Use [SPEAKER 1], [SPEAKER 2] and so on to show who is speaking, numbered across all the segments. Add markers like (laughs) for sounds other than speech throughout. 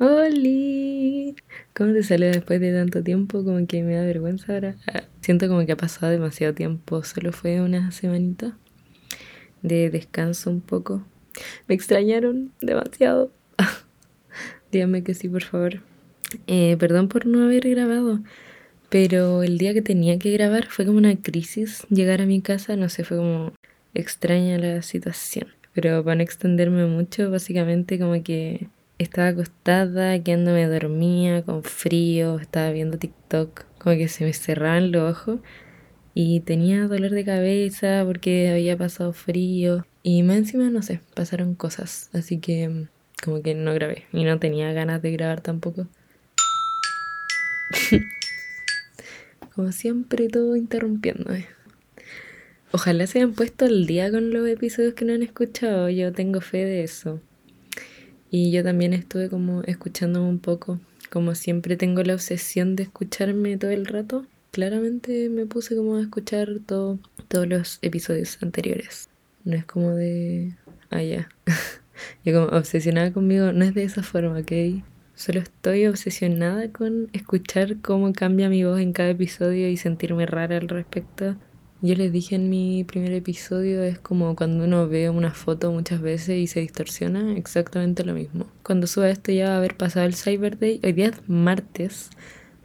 [SPEAKER 1] ¡Holi! ¿Cómo te sale después de tanto tiempo? Como que me da vergüenza ahora. Ah, siento como que ha pasado demasiado tiempo. Solo fue una semanita de descanso un poco. Me extrañaron demasiado. (laughs) Díganme que sí, por favor. Eh, perdón por no haber grabado. Pero el día que tenía que grabar fue como una crisis llegar a mi casa. No sé, fue como extraña la situación. Pero para no extenderme mucho, básicamente como que estaba acostada, quedándome dormía, con frío, estaba viendo TikTok, como que se me cerraban los ojos y tenía dolor de cabeza porque había pasado frío y más encima, no sé, pasaron cosas, así que mm, como que no grabé y no tenía ganas de grabar tampoco. (laughs) como siempre, todo interrumpiéndome. Ojalá se hayan puesto al día con los episodios que no han escuchado, yo tengo fe de eso. Y yo también estuve como escuchándome un poco. Como siempre tengo la obsesión de escucharme todo el rato, claramente me puse como a escuchar todo, todos los episodios anteriores. No es como de... Ah, ya. (laughs) yo como obsesionada conmigo, no es de esa forma, ¿ok? Solo estoy obsesionada con escuchar cómo cambia mi voz en cada episodio y sentirme rara al respecto. Yo les dije en mi primer episodio, es como cuando uno ve una foto muchas veces y se distorsiona, exactamente lo mismo. Cuando suba esto ya va a haber pasado el Cyber Day, hoy día es martes,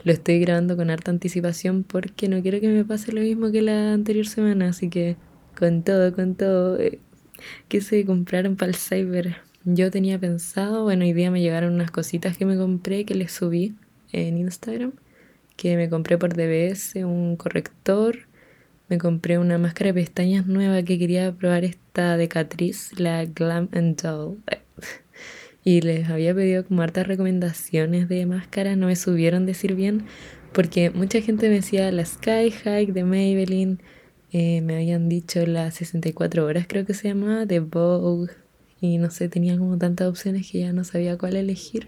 [SPEAKER 1] lo estoy grabando con harta anticipación porque no quiero que me pase lo mismo que la anterior semana, así que con todo, con todo, eh, ¿qué se compraron para el Cyber? Yo tenía pensado, bueno, hoy día me llegaron unas cositas que me compré, que les subí en Instagram, que me compré por DBS, un corrector, me compré una máscara de pestañas nueva que quería probar esta de Catrice, la Glam and Doll. (laughs) Y les había pedido como hartas recomendaciones de máscaras, no me subieron decir bien, porque mucha gente me decía la Sky High de Maybelline, eh, me habían dicho la 64 horas creo que se llamaba, de Vogue, y no sé, tenía como tantas opciones que ya no sabía cuál elegir.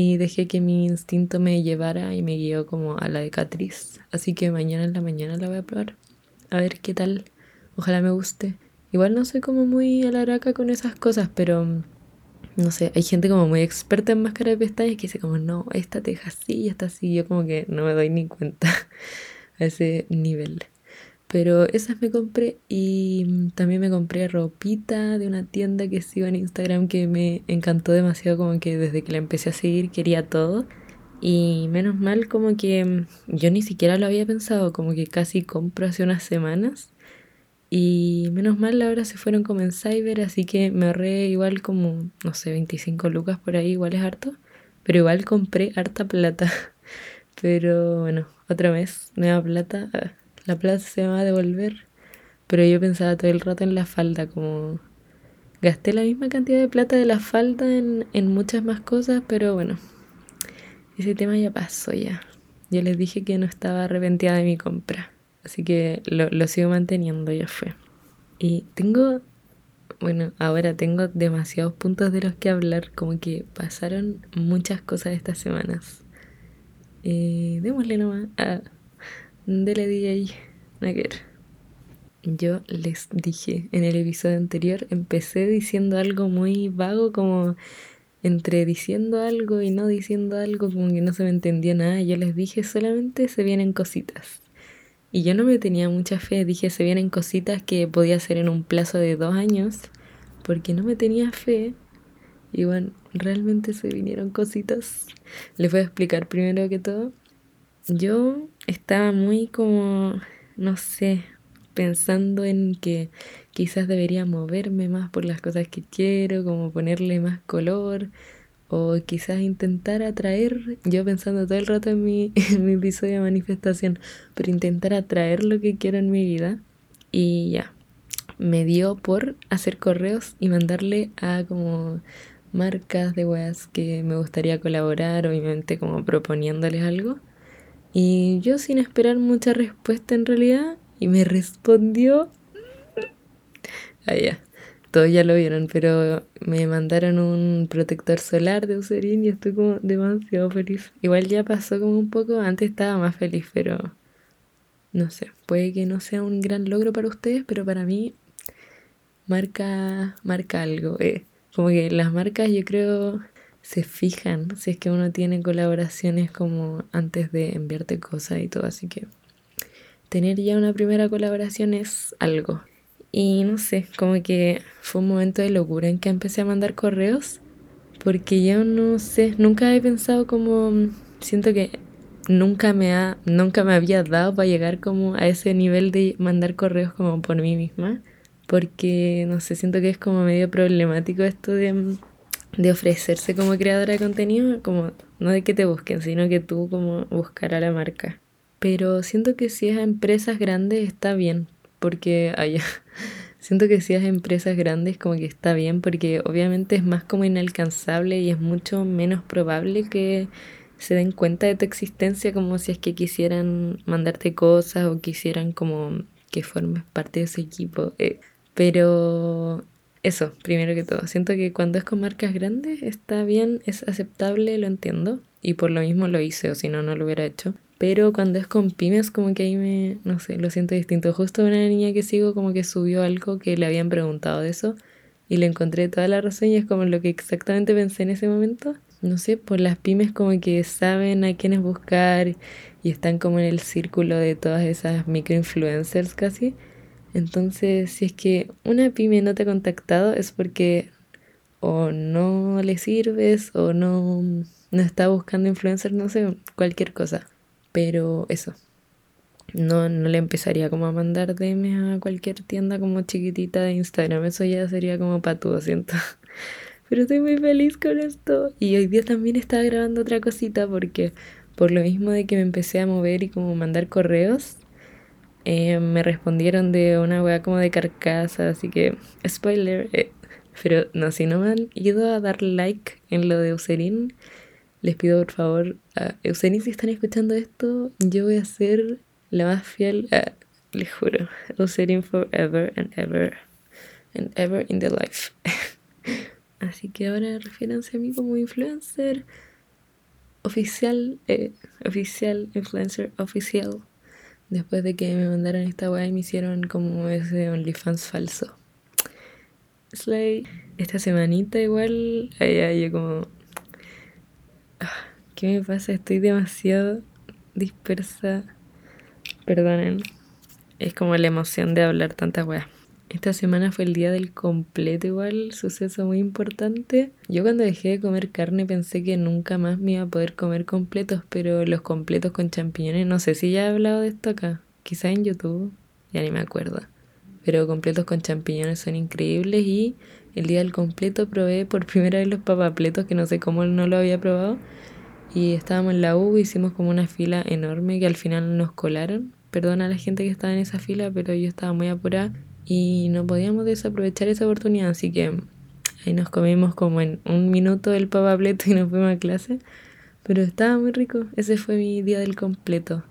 [SPEAKER 1] Y dejé que mi instinto me llevara y me guió como a la de Catrice. Así que mañana en la mañana la voy a probar. A ver qué tal. Ojalá me guste. Igual no soy como muy alaraca con esas cosas, pero no sé, hay gente como muy experta en máscara de pestañas que dice como, no, esta te deja así y esta así. Yo como que no me doy ni cuenta (laughs) a ese nivel. Pero esas me compré y también me compré ropita de una tienda que sigo en Instagram que me encantó demasiado, como que desde que la empecé a seguir quería todo. Y menos mal como que yo ni siquiera lo había pensado, como que casi compro hace unas semanas. Y menos mal ahora se fueron como en cyber, así que me ahorré igual como, no sé, 25 lucas por ahí, igual es harto. Pero igual compré harta plata. (laughs) Pero bueno, otra vez, nueva plata. La plata se me va a devolver. Pero yo pensaba todo el rato en la falda, como gasté la misma cantidad de plata de la falda en, en muchas más cosas, pero bueno, ese tema ya pasó ya. Yo les dije que no estaba arrepentida de mi compra, así que lo, lo sigo manteniendo, ya fue. Y tengo, bueno, ahora tengo demasiados puntos de los que hablar, como que pasaron muchas cosas estas semanas. Eh, démosle nomás. Ah, Dele DJ Nagger. Yo les dije en el episodio anterior, empecé diciendo algo muy vago, como entre diciendo algo y no diciendo algo, como que no se me entendía nada. Yo les dije solamente se vienen cositas. Y yo no me tenía mucha fe, dije se vienen cositas que podía hacer en un plazo de dos años, porque no me tenía fe. Y bueno, realmente se vinieron cositas. Les voy a explicar primero que todo. Yo estaba muy como, no sé, pensando en que quizás debería moverme más por las cosas que quiero, como ponerle más color, o quizás intentar atraer, yo pensando todo el rato en mi, (laughs) en mi episodio de manifestación, pero intentar atraer lo que quiero en mi vida. Y ya, me dio por hacer correos y mandarle a como marcas de weas que me gustaría colaborar, obviamente como proponiéndoles algo. Y yo sin esperar mucha respuesta en realidad, y me respondió... Ah, ya, todos ya lo vieron, pero me mandaron un protector solar de Eucerin y estoy como demasiado feliz. Igual ya pasó como un poco, antes estaba más feliz, pero no sé, puede que no sea un gran logro para ustedes, pero para mí marca, marca algo. Eh. Como que las marcas yo creo se fijan si es que uno tiene colaboraciones como antes de enviarte cosas y todo, así que tener ya una primera colaboración es algo. Y no sé, como que fue un momento de locura en que empecé a mandar correos, porque yo no sé, nunca he pensado como, siento que nunca me ha, nunca me había dado para llegar como a ese nivel de mandar correos como por mí misma, porque no sé, siento que es como medio problemático esto de, de ofrecerse como creadora de contenido, como no de que te busquen, sino que tú como buscar a la marca. Pero siento que si es a empresas grandes está bien, porque allá (laughs) siento que si es a empresas grandes como que está bien, porque obviamente es más como inalcanzable y es mucho menos probable que se den cuenta de tu existencia como si es que quisieran mandarte cosas o quisieran como que formes parte de ese equipo. Eh, pero eso, primero que todo, siento que cuando es con marcas grandes está bien, es aceptable, lo entiendo. Y por lo mismo lo hice, o si no, no lo hubiera hecho. Pero cuando es con pymes, como que ahí me, no sé, lo siento distinto. Justo una niña que sigo como que subió algo que le habían preguntado de eso y le encontré toda la razón y es como lo que exactamente pensé en ese momento no sé, por las pymes como que saben a quiénes buscar y están como en el círculo de todas esas microinfluencers casi. Entonces, si es que una pyme no te ha contactado es porque o no le sirves o no, no está buscando influencers, no sé, cualquier cosa. Pero eso, no, no le empezaría como a mandar DM a cualquier tienda como chiquitita de Instagram. Eso ya sería como patudo, siento. (laughs) Pero estoy muy feliz con esto. Y hoy día también estaba grabando otra cosita porque por lo mismo de que me empecé a mover y como mandar correos, eh, me respondieron de una wea como de carcasa, así que spoiler. Eh, pero no, si no me han ido a dar like en lo de Eucerin, les pido por favor a Eucerin si están escuchando esto, yo voy a ser la más fiel, les juro, Eucerin forever and ever and ever in the life. (laughs) Así que ahora refiéranse a mí como influencer oficial, eh, oficial, influencer oficial. Después de que me mandaron esta weá y me hicieron como ese OnlyFans falso. Slay. Esta semanita igual, ahí yo como... Ah, ¿Qué me pasa? Estoy demasiado dispersa. Perdonen. Es como la emoción de hablar tantas weas. Esta semana fue el día del completo igual, suceso muy importante. Yo cuando dejé de comer carne pensé que nunca más me iba a poder comer completos, pero los completos con champiñones, no sé si ya he hablado de esto acá, quizá en YouTube, ya ni me acuerdo. Pero completos con champiñones son increíbles y el día del completo probé por primera vez los papapletos que no sé cómo no lo había probado. Y estábamos en la U, hicimos como una fila enorme que al final nos colaron. Perdona a la gente que estaba en esa fila, pero yo estaba muy apurada y no podíamos desaprovechar esa oportunidad, así que ahí nos comimos como en un minuto el papapleto y nos fuimos a clase, pero estaba muy rico, ese fue mi día del completo.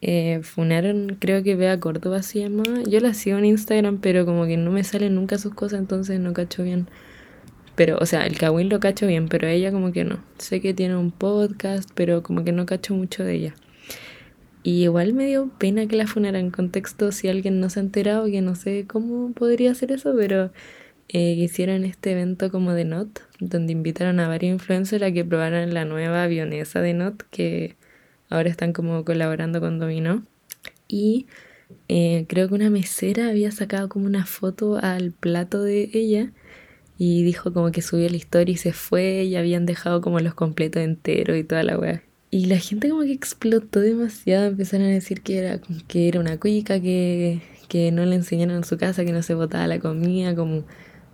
[SPEAKER 1] Eh, funaron, creo que Vea Córdoba se llama, yo la sigo en Instagram, pero como que no me salen nunca sus cosas, entonces no cacho bien. Pero, o sea, el Kawin lo cacho bien, pero ella como que no. Sé que tiene un podcast, pero como que no cacho mucho de ella. Y igual me dio pena que la funaran en contexto si alguien no se ha enterado, que no sé cómo podría hacer eso, pero eh, hicieron este evento como de NOT, donde invitaron a varios influencers a que probaran la nueva avionesa de NOT, que ahora están como colaborando con Domino. Y eh, creo que una mesera había sacado como una foto al plato de ella y dijo como que subió la historia y se fue y habían dejado como los completos enteros y toda la weá. Y la gente como que explotó demasiado, empezaron a decir que era, que era una cuica, que, que no le enseñaron en su casa, que no se botaba la comida, como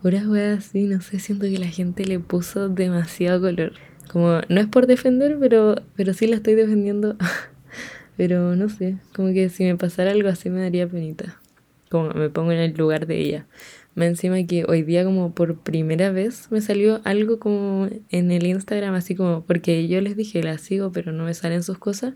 [SPEAKER 1] puras weas así, no sé, siento que la gente le puso demasiado color. Como, no es por defender, pero, pero sí la estoy defendiendo. (laughs) pero no sé, como que si me pasara algo así me daría penita. Como me pongo en el lugar de ella. Me encima que hoy día como por primera vez me salió algo como en el Instagram, así como, porque yo les dije, la sigo, pero no me salen sus cosas.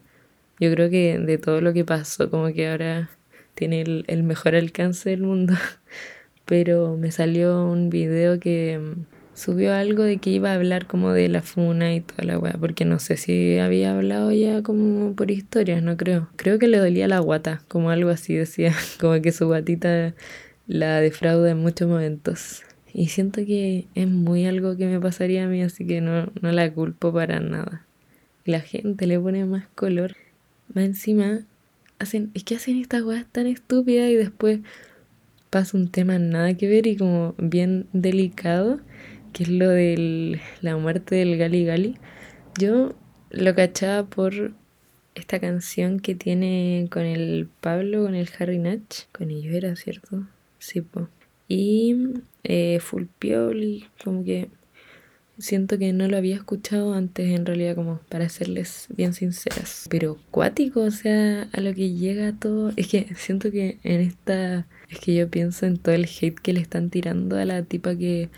[SPEAKER 1] Yo creo que de todo lo que pasó, como que ahora tiene el, el mejor alcance del mundo. (laughs) Pero me salió un video que mm, subió algo de que iba a hablar como de la funa y toda la weá, porque no sé si había hablado ya como por historias, no creo. Creo que le dolía la guata, como algo así decía, (laughs) como que su guatita la defrauda en muchos momentos. Y siento que es muy algo que me pasaría a mí, así que no, no la culpo para nada. La gente le pone más color. Más encima, hacen, es que hacen estas weas tan estúpidas y después pasa un tema nada que ver y como bien delicado, que es lo de la muerte del Gali Gali. Yo lo cachaba por esta canción que tiene con el Pablo, con el Harry Natch. Con ellos era, ¿cierto? Sí, po. Y eh, Full Pioli, como que siento que no lo había escuchado antes en realidad como para serles bien sinceras. Pero cuático, o sea, a lo que llega todo. Es que siento que en esta... Es que yo pienso en todo el hate que le están tirando a la tipa que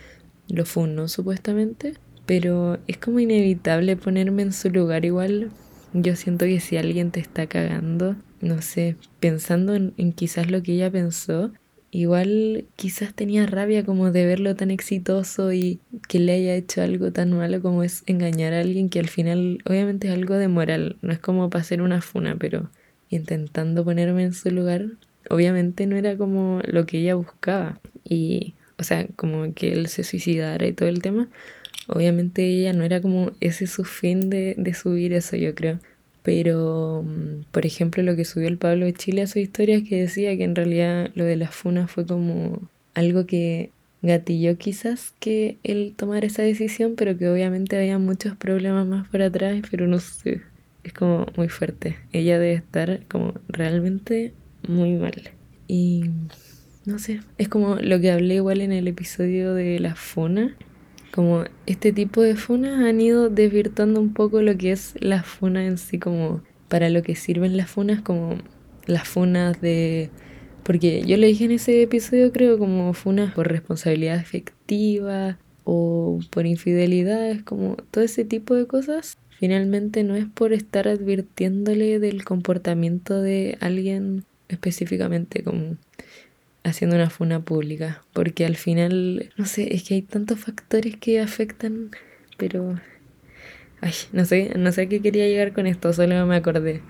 [SPEAKER 1] lo funó supuestamente. Pero es como inevitable ponerme en su lugar igual. Yo siento que si alguien te está cagando, no sé, pensando en, en quizás lo que ella pensó, igual quizás tenía rabia como de verlo tan exitoso y que le haya hecho algo tan malo como es engañar a alguien que al final obviamente es algo de moral, no es como para hacer una funa, pero intentando ponerme en su lugar, obviamente no era como lo que ella buscaba y o sea, como que él se suicidara y todo el tema, obviamente ella no era como ese su fin de, de subir eso, yo creo. Pero, mm, por ejemplo, lo que subió el Pablo de Chile a su historia es que decía que en realidad lo de las funas fue como algo que gatilló quizás que él tomara esa decisión, pero que obviamente había muchos problemas más por atrás, pero no sé, es como muy fuerte. Ella debe estar como realmente muy mal. Y no sé, es como lo que hablé igual en el episodio de la funa, como este tipo de funas han ido desvirtuando un poco lo que es la funa en sí, como para lo que sirven las funas, como las funas de... Porque yo le dije en ese episodio, creo, como funas por responsabilidad efectiva o por infidelidades, como todo ese tipo de cosas. Finalmente no es por estar advirtiéndole del comportamiento de alguien específicamente, como haciendo una funa pública, porque al final, no sé, es que hay tantos factores que afectan, pero... Ay, no sé, no sé a qué quería llegar con esto, solo me acordé.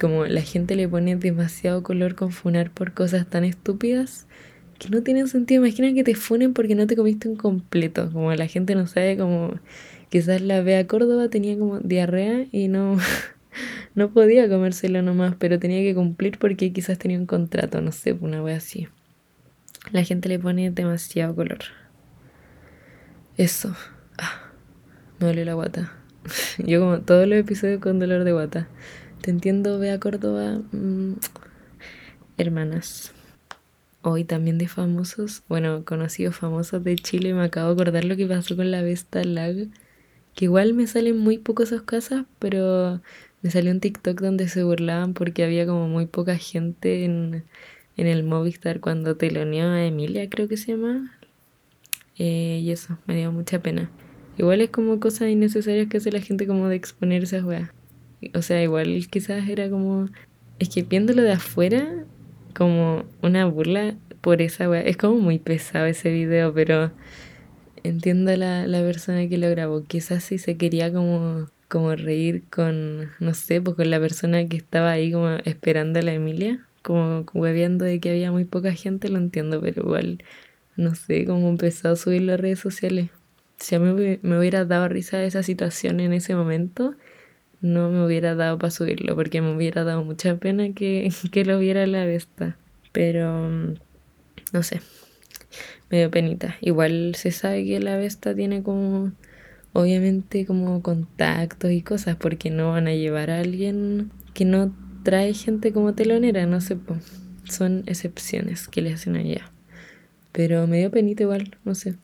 [SPEAKER 1] Como la gente le pone demasiado color con funar por cosas tan estúpidas que no tienen sentido. Imagina que te funen porque no te comiste un completo. Como la gente no sabe, como quizás la Bea Córdoba tenía como diarrea y no, (laughs) no podía comérselo nomás, pero tenía que cumplir porque quizás tenía un contrato, no sé, una wea así. La gente le pone demasiado color. Eso. Ah, me duele la guata. (laughs) Yo como todos los episodios con dolor de guata. Te entiendo, Bea Córdoba. Mm, hermanas. Hoy también de famosos, bueno, conocidos famosos de Chile, me acabo de acordar lo que pasó con la Vesta Lag. Que igual me salen muy pocos esos casas, pero me salió un TikTok donde se burlaban porque había como muy poca gente en, en el Movistar cuando teloneó a Emilia, creo que se llama. Eh, y eso, me dio mucha pena. Igual es como cosas innecesarias que hace la gente como de exponerse a weas. O sea, igual quizás era como... Es que viéndolo de afuera, como una burla por esa wea. Es como muy pesado ese video, pero entiendo la, la persona que lo grabó. Quizás si se quería como, como reír con, no sé, pues con la persona que estaba ahí como esperando a la Emilia como hueveando de que había muy poca gente, lo entiendo, pero igual, no sé, cómo empezó a subir las redes sociales. Si a mí me hubiera dado risa esa situación en ese momento, no me hubiera dado para subirlo, porque me hubiera dado mucha pena que, (laughs) que lo viera la besta. Pero, no sé, me dio penita. Igual se sabe que la besta tiene como, obviamente, como contactos y cosas, porque no van a llevar a alguien que no trae gente como telonera, no sé, son excepciones que le hacen allá. Pero me dio penita igual, no sé.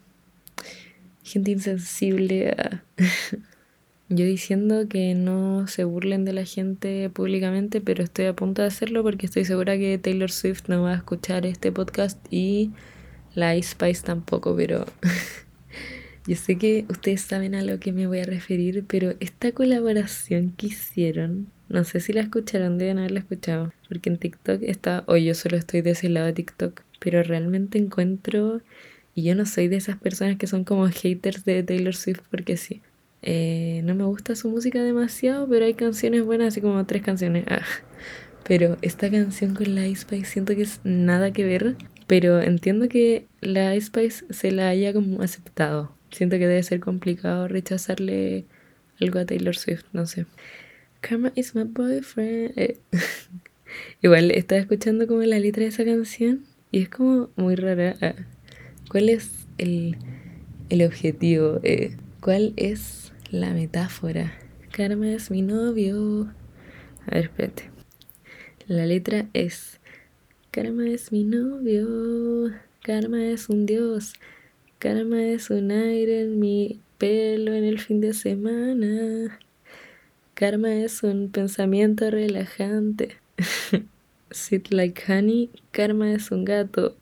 [SPEAKER 1] Gente insensible. (laughs) Yo diciendo que no se burlen de la gente públicamente, pero estoy a punto de hacerlo porque estoy segura que Taylor Swift no va a escuchar este podcast y la Ice tampoco, pero (laughs) yo sé que ustedes saben a lo que me voy a referir, pero esta colaboración que hicieron no sé si la escucharon, deben haberla escuchado. Porque en TikTok está, o yo solo estoy de ese lado de TikTok. Pero realmente encuentro, y yo no soy de esas personas que son como haters de Taylor Swift porque sí. Eh, no me gusta su música demasiado, pero hay canciones buenas, así como tres canciones. Ah. Pero esta canción con la Ice siento que es nada que ver. Pero entiendo que la Ice Spice se la haya como aceptado. Siento que debe ser complicado rechazarle algo a Taylor Swift, no sé. Karma is my boyfriend. Eh. (laughs) Igual estaba escuchando como la letra de esa canción y es como muy rara. Ah, ¿Cuál es el, el objetivo? Eh, ¿Cuál es la metáfora? Karma es mi novio. A ver, espérate. La letra es Karma es mi novio. Karma es un dios. Karma es un aire en mi pelo en el fin de semana. Karma es un pensamiento relajante. (laughs) Sit like honey. Karma es un gato.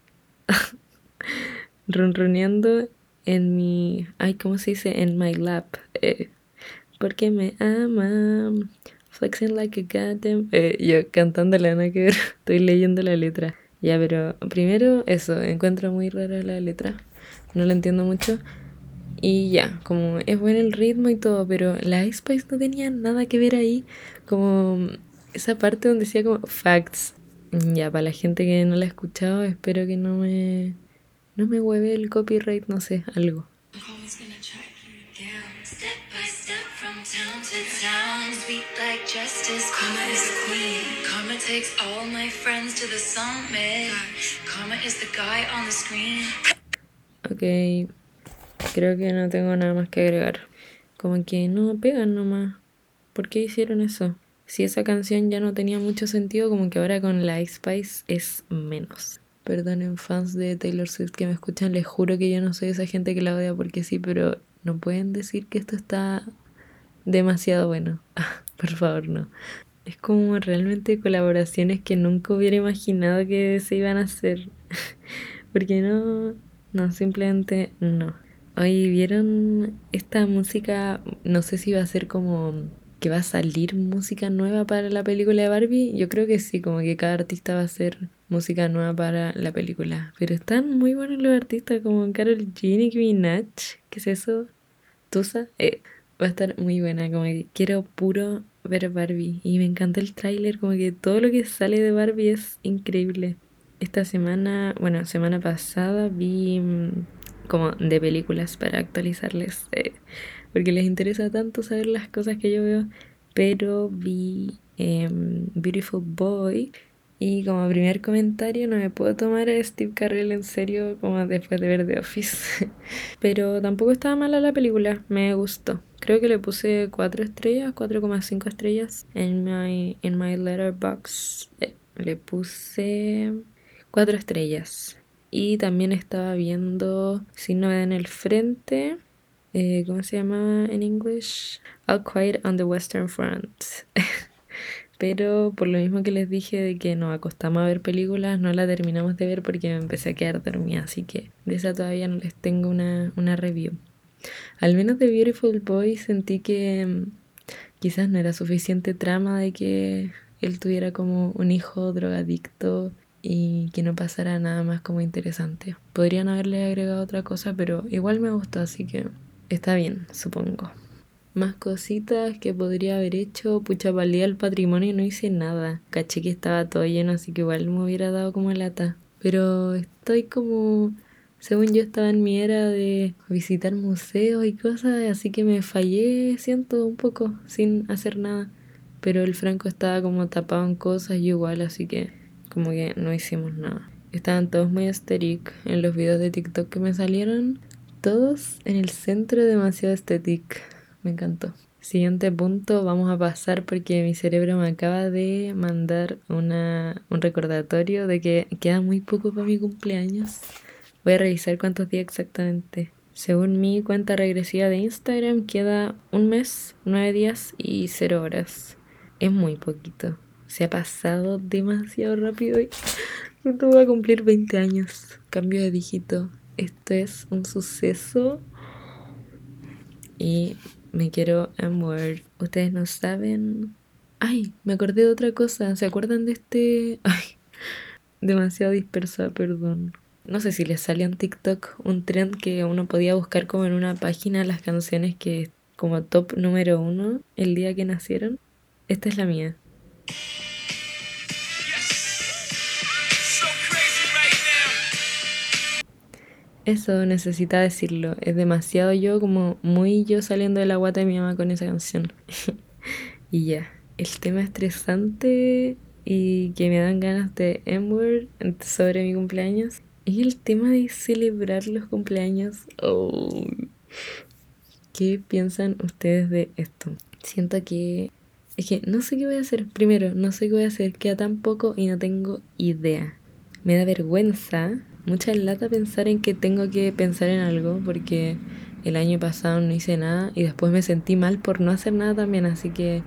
[SPEAKER 1] (laughs) Ronroneando en mi. Ay, ¿cómo se dice? En my lap. Eh, porque me ama. Flexing like a goddamn. Eh, yo cantando la nada que ver. (laughs) Estoy leyendo la letra. Ya, pero primero eso. Encuentro muy rara la letra. No la entiendo mucho. Y ya, como es bueno el ritmo y todo, pero la Spice no tenía nada que ver ahí. Como esa parte donde decía como facts. Ya, para la gente que no la ha escuchado, espero que no me, no me hueve el copyright, no sé, algo. Ok, creo que no tengo nada más que agregar. Como que no pegan nomás. ¿Por qué hicieron eso? si esa canción ya no tenía mucho sentido, como que ahora con la Ice Spice es menos. Perdonen fans de Taylor Swift que me escuchan, les juro que yo no soy esa gente que la odia porque sí, pero no pueden decir que esto está demasiado bueno. (laughs) Por favor, no. Es como realmente colaboraciones que nunca hubiera imaginado que se iban a hacer. (laughs) porque no, no, simplemente no. Hoy vieron esta música, no sé si va a ser como que va a salir música nueva para la película de Barbie, yo creo que sí, como que cada artista va a hacer música nueva para la película. Pero están muy buenos los artistas como Carol G, Nicki Minaj, ¿qué es eso? Tusa, eh, va a estar muy buena, como que quiero puro ver Barbie y me encanta el tráiler, como que todo lo que sale de Barbie es increíble. Esta semana, bueno, semana pasada vi mm, como de películas para actualizarles. Eh, porque les interesa tanto saber las cosas que yo veo, pero vi em, Beautiful Boy y como primer comentario no me puedo tomar a Steve Carell en serio como después de ver The Office, (laughs) pero tampoco estaba mala la película, me gustó. Creo que le puse 4 estrellas, 4,5 estrellas en my, en my letterbox. Eh, le puse 4 estrellas. Y también estaba viendo Novedad en el Frente, eh, ¿cómo se llama en inglés? All Quiet on the Western Front. (laughs) Pero por lo mismo que les dije de que nos acostamos a ver películas, no la terminamos de ver porque me empecé a quedar dormida, así que de esa todavía no les tengo una, una review. Al menos de Beautiful Boy sentí que mm, quizás no era suficiente trama de que él tuviera como un hijo drogadicto y que no pasara nada más como interesante. Podrían haberle agregado otra cosa, pero igual me gustó, así que está bien, supongo. Más cositas que podría haber hecho. Pucha, valía el patrimonio y no hice nada. Caché que estaba todo lleno, así que igual me hubiera dado como lata. Pero estoy como. Según yo estaba en mi era de visitar museos y cosas, así que me fallé, siento un poco, sin hacer nada. Pero el Franco estaba como tapado en cosas y igual, así que como que no hicimos nada. Estaban todos muy esteric en los videos de TikTok que me salieron todos en el centro demasiado estético. Me encantó. Siguiente punto, vamos a pasar porque mi cerebro me acaba de mandar una, un recordatorio de que queda muy poco para mi cumpleaños. Voy a revisar cuántos días exactamente. Según mi cuenta regresiva de Instagram, queda un mes, nueve días y cero horas. Es muy poquito. Se ha pasado demasiado rápido y voy a cumplir 20 años. Cambio de dígito esto es un suceso y me quiero amor. Ustedes no saben. Ay, me acordé de otra cosa. ¿Se acuerdan de este? (laughs) Ay, demasiado dispersa, perdón. No sé si les salió en TikTok un trend que uno podía buscar como en una página las canciones que como top número uno el día que nacieron. Esta es la mía. Eso necesita decirlo. Es demasiado yo, como muy yo saliendo de la guata de mi mamá con esa canción. (laughs) y ya. El tema estresante y que me dan ganas de M-word sobre mi cumpleaños. Y el tema de celebrar los cumpleaños. Oh. ¿Qué piensan ustedes de esto? Siento que que no sé qué voy a hacer. Primero, no sé qué voy a hacer. Queda tan poco y no tengo idea. Me da vergüenza, mucha lata pensar en que tengo que pensar en algo porque el año pasado no hice nada y después me sentí mal por no hacer nada también. Así que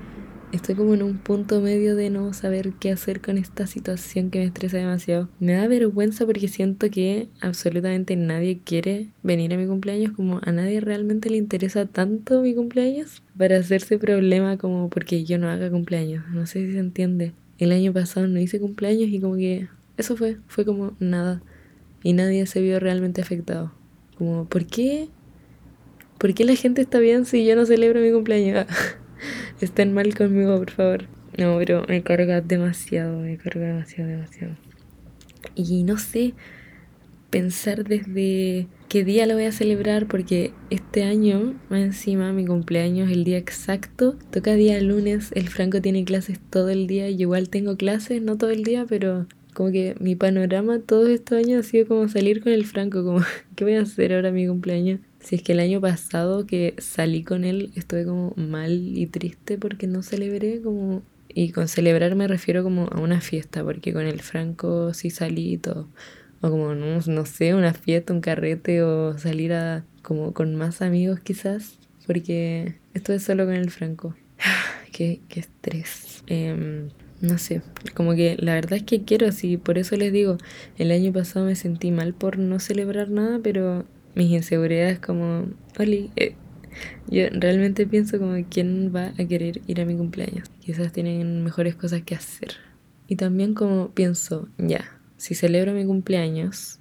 [SPEAKER 1] Estoy como en un punto medio de no saber qué hacer con esta situación que me estresa demasiado. Me da vergüenza porque siento que absolutamente nadie quiere venir a mi cumpleaños, como a nadie realmente le interesa tanto mi cumpleaños para hacerse problema como porque yo no haga cumpleaños. No sé si se entiende. El año pasado no hice cumpleaños y como que eso fue, fue como nada. Y nadie se vio realmente afectado. Como, ¿por qué? ¿Por qué la gente está bien si yo no celebro mi cumpleaños? (laughs) estén mal conmigo, por favor. No, pero me carga demasiado, me carga demasiado, demasiado. Y no sé pensar desde qué día lo voy a celebrar, porque este año, más encima, mi cumpleaños, el día exacto, toca día lunes, el Franco tiene clases todo el día, yo igual tengo clases, no todo el día, pero como que mi panorama todos estos años ha sido como salir con el Franco, como, (laughs) ¿qué voy a hacer ahora mi cumpleaños? Si es que el año pasado que salí con él estuve como mal y triste porque no celebré como... Y con celebrar me refiero como a una fiesta, porque con el Franco sí salí y todo. O como, no, no sé, una fiesta, un carrete o salir a como con más amigos quizás, porque estuve solo con el Franco. (sighs) qué, qué estrés. Eh, no sé, como que la verdad es que quiero, así, por eso les digo, el año pasado me sentí mal por no celebrar nada, pero mis inseguridades como, Oli, eh, yo realmente pienso como quién va a querer ir a mi cumpleaños. Quizás tienen mejores cosas que hacer. Y también como pienso, ya, si celebro mi cumpleaños,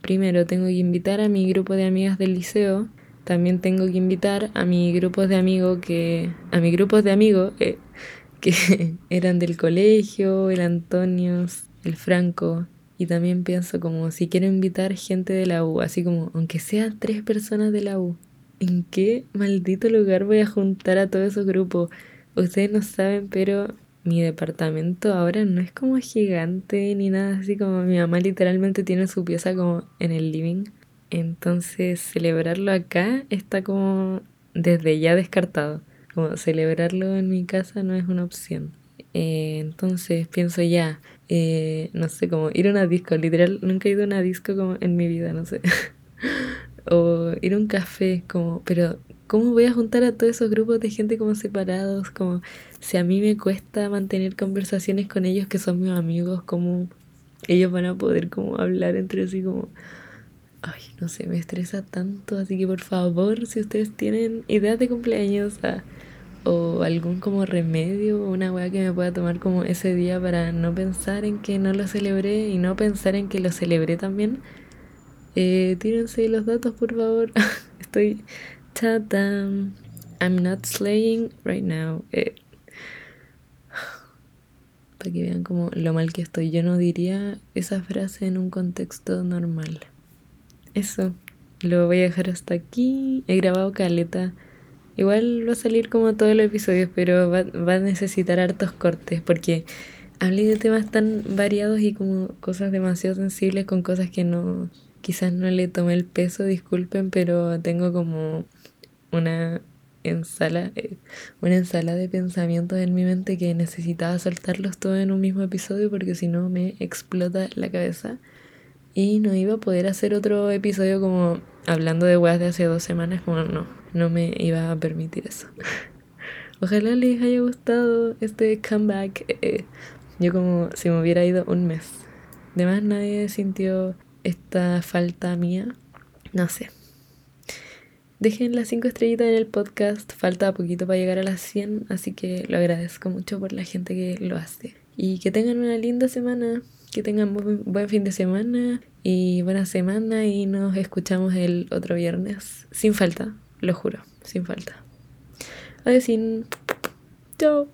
[SPEAKER 1] primero tengo que invitar a mi grupo de amigas del liceo, también tengo que invitar a mi grupo de amigos que, a mi grupo de amigos eh, (laughs) que eran del colegio, el Antonio, el Franco, y también pienso como si quiero invitar gente de la U, así como aunque sean tres personas de la U, ¿en qué maldito lugar voy a juntar a todos esos grupos? Ustedes no saben, pero mi departamento ahora no es como gigante ni nada así como mi mamá literalmente tiene su pieza como en el living. Entonces celebrarlo acá está como desde ya descartado. Como celebrarlo en mi casa no es una opción. Eh, entonces pienso ya, eh, no sé, como ir a una disco, literal, nunca he ido a una disco como en mi vida, no sé. (laughs) o ir a un café, como, pero ¿cómo voy a juntar a todos esos grupos de gente como separados? Como si a mí me cuesta mantener conversaciones con ellos que son mis amigos, como ellos van a poder como hablar entre sí como... Ay, no sé, me estresa tanto, así que por favor, si ustedes tienen ideas de cumpleaños, ah, o algún como remedio o una weá que me pueda tomar como ese día para no pensar en que no lo celebré y no pensar en que lo celebré también. Eh, tírense los datos, por favor. (laughs) Estoy chata. I'm not slaying right now. Eh, (sighs) para que vean como lo mal que estoy. Yo no diría esa frase en un contexto normal. Eso. Lo voy a dejar hasta aquí. He grabado caleta Igual va a salir como todos los episodios, pero va, va a necesitar hartos cortes porque hablé de temas tan variados y como cosas demasiado sensibles con cosas que no, quizás no le tomé el peso, disculpen, pero tengo como una ensala, eh, una ensalada de pensamientos en mi mente que necesitaba soltarlos todos en un mismo episodio porque si no me explota la cabeza. Y no iba a poder hacer otro episodio como hablando de weas de hace dos semanas, como no, no me iba a permitir eso. (laughs) Ojalá les haya gustado este comeback. Eh, yo como si me hubiera ido un mes. Además nadie sintió esta falta mía. No sé. Dejen las 5 estrellitas en el podcast. Falta poquito para llegar a las 100, así que lo agradezco mucho por la gente que lo hace. Y que tengan una linda semana. Que tengan buen fin de semana y buena semana y nos escuchamos el otro viernes. Sin falta, lo juro, sin falta. Adiós. Chao.